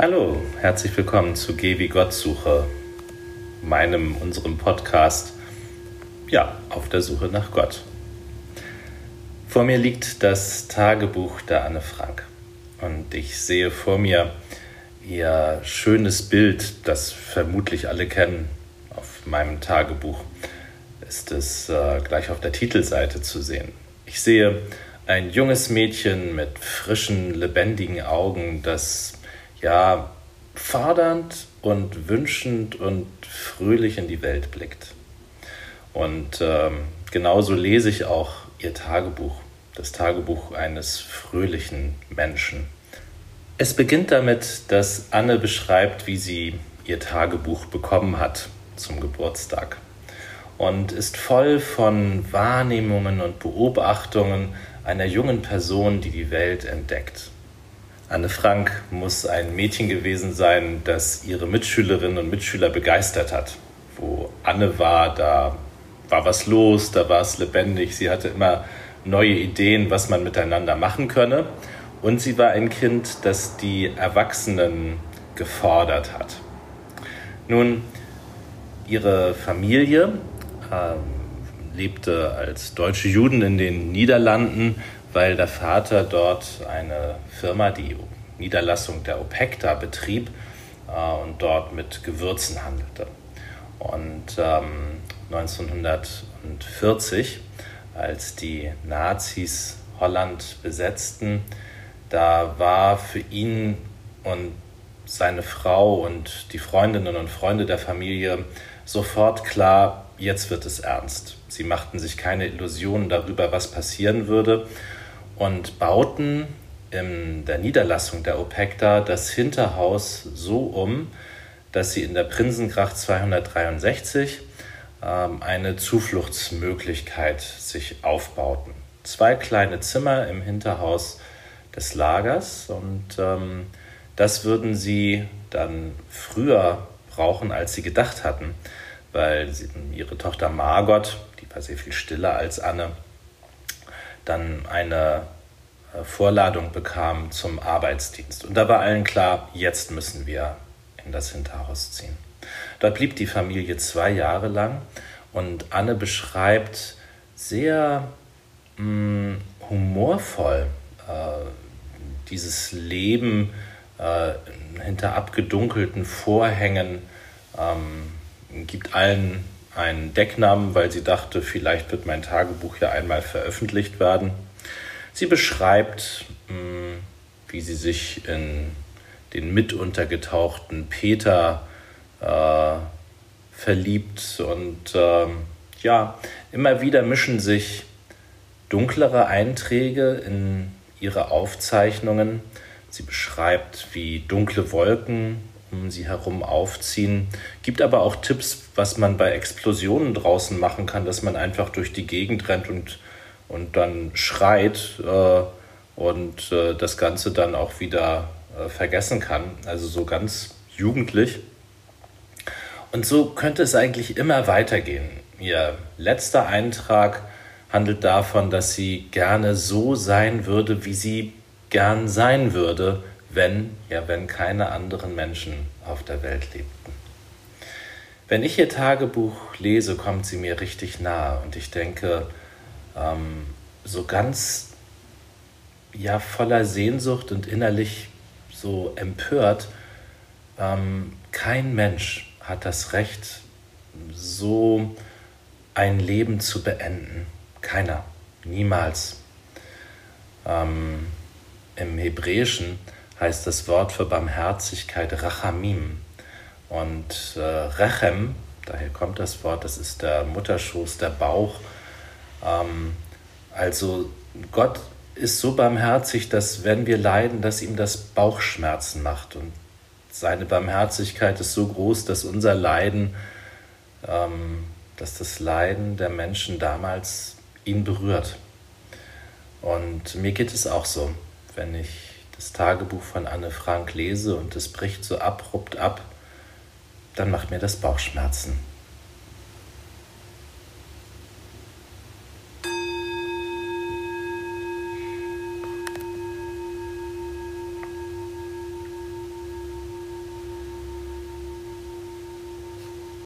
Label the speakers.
Speaker 1: Hallo, herzlich willkommen zu Geh wie Gottsuche, meinem, unserem Podcast, ja, auf der Suche nach Gott. Vor mir liegt das Tagebuch der Anne Frank und ich sehe vor mir ihr schönes Bild, das vermutlich alle kennen. Auf meinem Tagebuch ist es äh, gleich auf der Titelseite zu sehen. Ich sehe ein junges Mädchen mit frischen, lebendigen Augen, das ja fordernd und wünschend und fröhlich in die Welt blickt. Und ähm, genauso lese ich auch ihr Tagebuch, das Tagebuch eines fröhlichen Menschen. Es beginnt damit, dass Anne beschreibt, wie sie ihr Tagebuch bekommen hat zum Geburtstag und ist voll von Wahrnehmungen und Beobachtungen einer jungen Person, die die Welt entdeckt. Anne Frank muss ein Mädchen gewesen sein, das ihre Mitschülerinnen und Mitschüler begeistert hat. Wo Anne war, da war was los, da war es lebendig. Sie hatte immer neue Ideen, was man miteinander machen könne. Und sie war ein Kind, das die Erwachsenen gefordert hat. Nun, ihre Familie äh, lebte als deutsche Juden in den Niederlanden weil der Vater dort eine Firma, die Niederlassung der OPEC betrieb äh, und dort mit Gewürzen handelte. Und ähm, 1940, als die Nazis Holland besetzten, da war für ihn und seine Frau und die Freundinnen und Freunde der Familie sofort klar, jetzt wird es ernst. Sie machten sich keine Illusionen darüber, was passieren würde und bauten in der Niederlassung der OPEC da das Hinterhaus so um, dass sie in der Prinsengracht 263 ähm, eine Zufluchtsmöglichkeit sich aufbauten. Zwei kleine Zimmer im Hinterhaus des Lagers und ähm, das würden sie dann früher brauchen, als sie gedacht hatten, weil sie, ihre Tochter Margot, die war sehr viel stiller als Anne, dann eine äh, Vorladung bekam zum Arbeitsdienst. Und da war allen klar, jetzt müssen wir in das Hinterhaus ziehen. Dort blieb die Familie zwei Jahre lang und Anne beschreibt sehr mh, mm, humorvoll äh, dieses Leben äh, hinter abgedunkelten Vorhängen, ähm, gibt allen einen Decknamen, weil sie dachte, vielleicht wird mein Tagebuch ja einmal veröffentlicht werden. Sie beschreibt, hm, wie sie sich in den mituntergetauchten Peter äh, verliebt und äh, ja, immer wieder mischen sich dunklere Einträge in ihre Aufzeichnungen. Sie beschreibt, wie dunkle Wolken um sie herum aufziehen. Gibt aber auch Tipps, was man bei Explosionen draußen machen kann, dass man einfach durch die Gegend rennt und, und dann schreit äh, und äh, das Ganze dann auch wieder äh, vergessen kann. Also so ganz jugendlich. Und so könnte es eigentlich immer weitergehen. Ihr letzter Eintrag handelt davon, dass sie gerne so sein würde, wie sie gern sein würde, wenn, ja, wenn keine anderen Menschen auf der Welt lebten. Wenn ich ihr Tagebuch lese, kommt sie mir richtig nahe und ich denke, ähm, so ganz ja, voller Sehnsucht und innerlich so empört, ähm, kein Mensch hat das Recht, so ein Leben zu beenden. Keiner, niemals. Ähm, Im Hebräischen heißt das Wort für Barmherzigkeit Rachamim. Und äh, Rechem, daher kommt das Wort, das ist der Mutterschoß, der Bauch. Ähm, also Gott ist so barmherzig, dass wenn wir leiden, dass ihm das Bauchschmerzen macht. Und seine Barmherzigkeit ist so groß, dass unser Leiden, ähm, dass das Leiden der Menschen damals ihn berührt. Und mir geht es auch so, wenn ich das Tagebuch von Anne Frank lese und es bricht so abrupt ab, dann macht mir das Bauchschmerzen.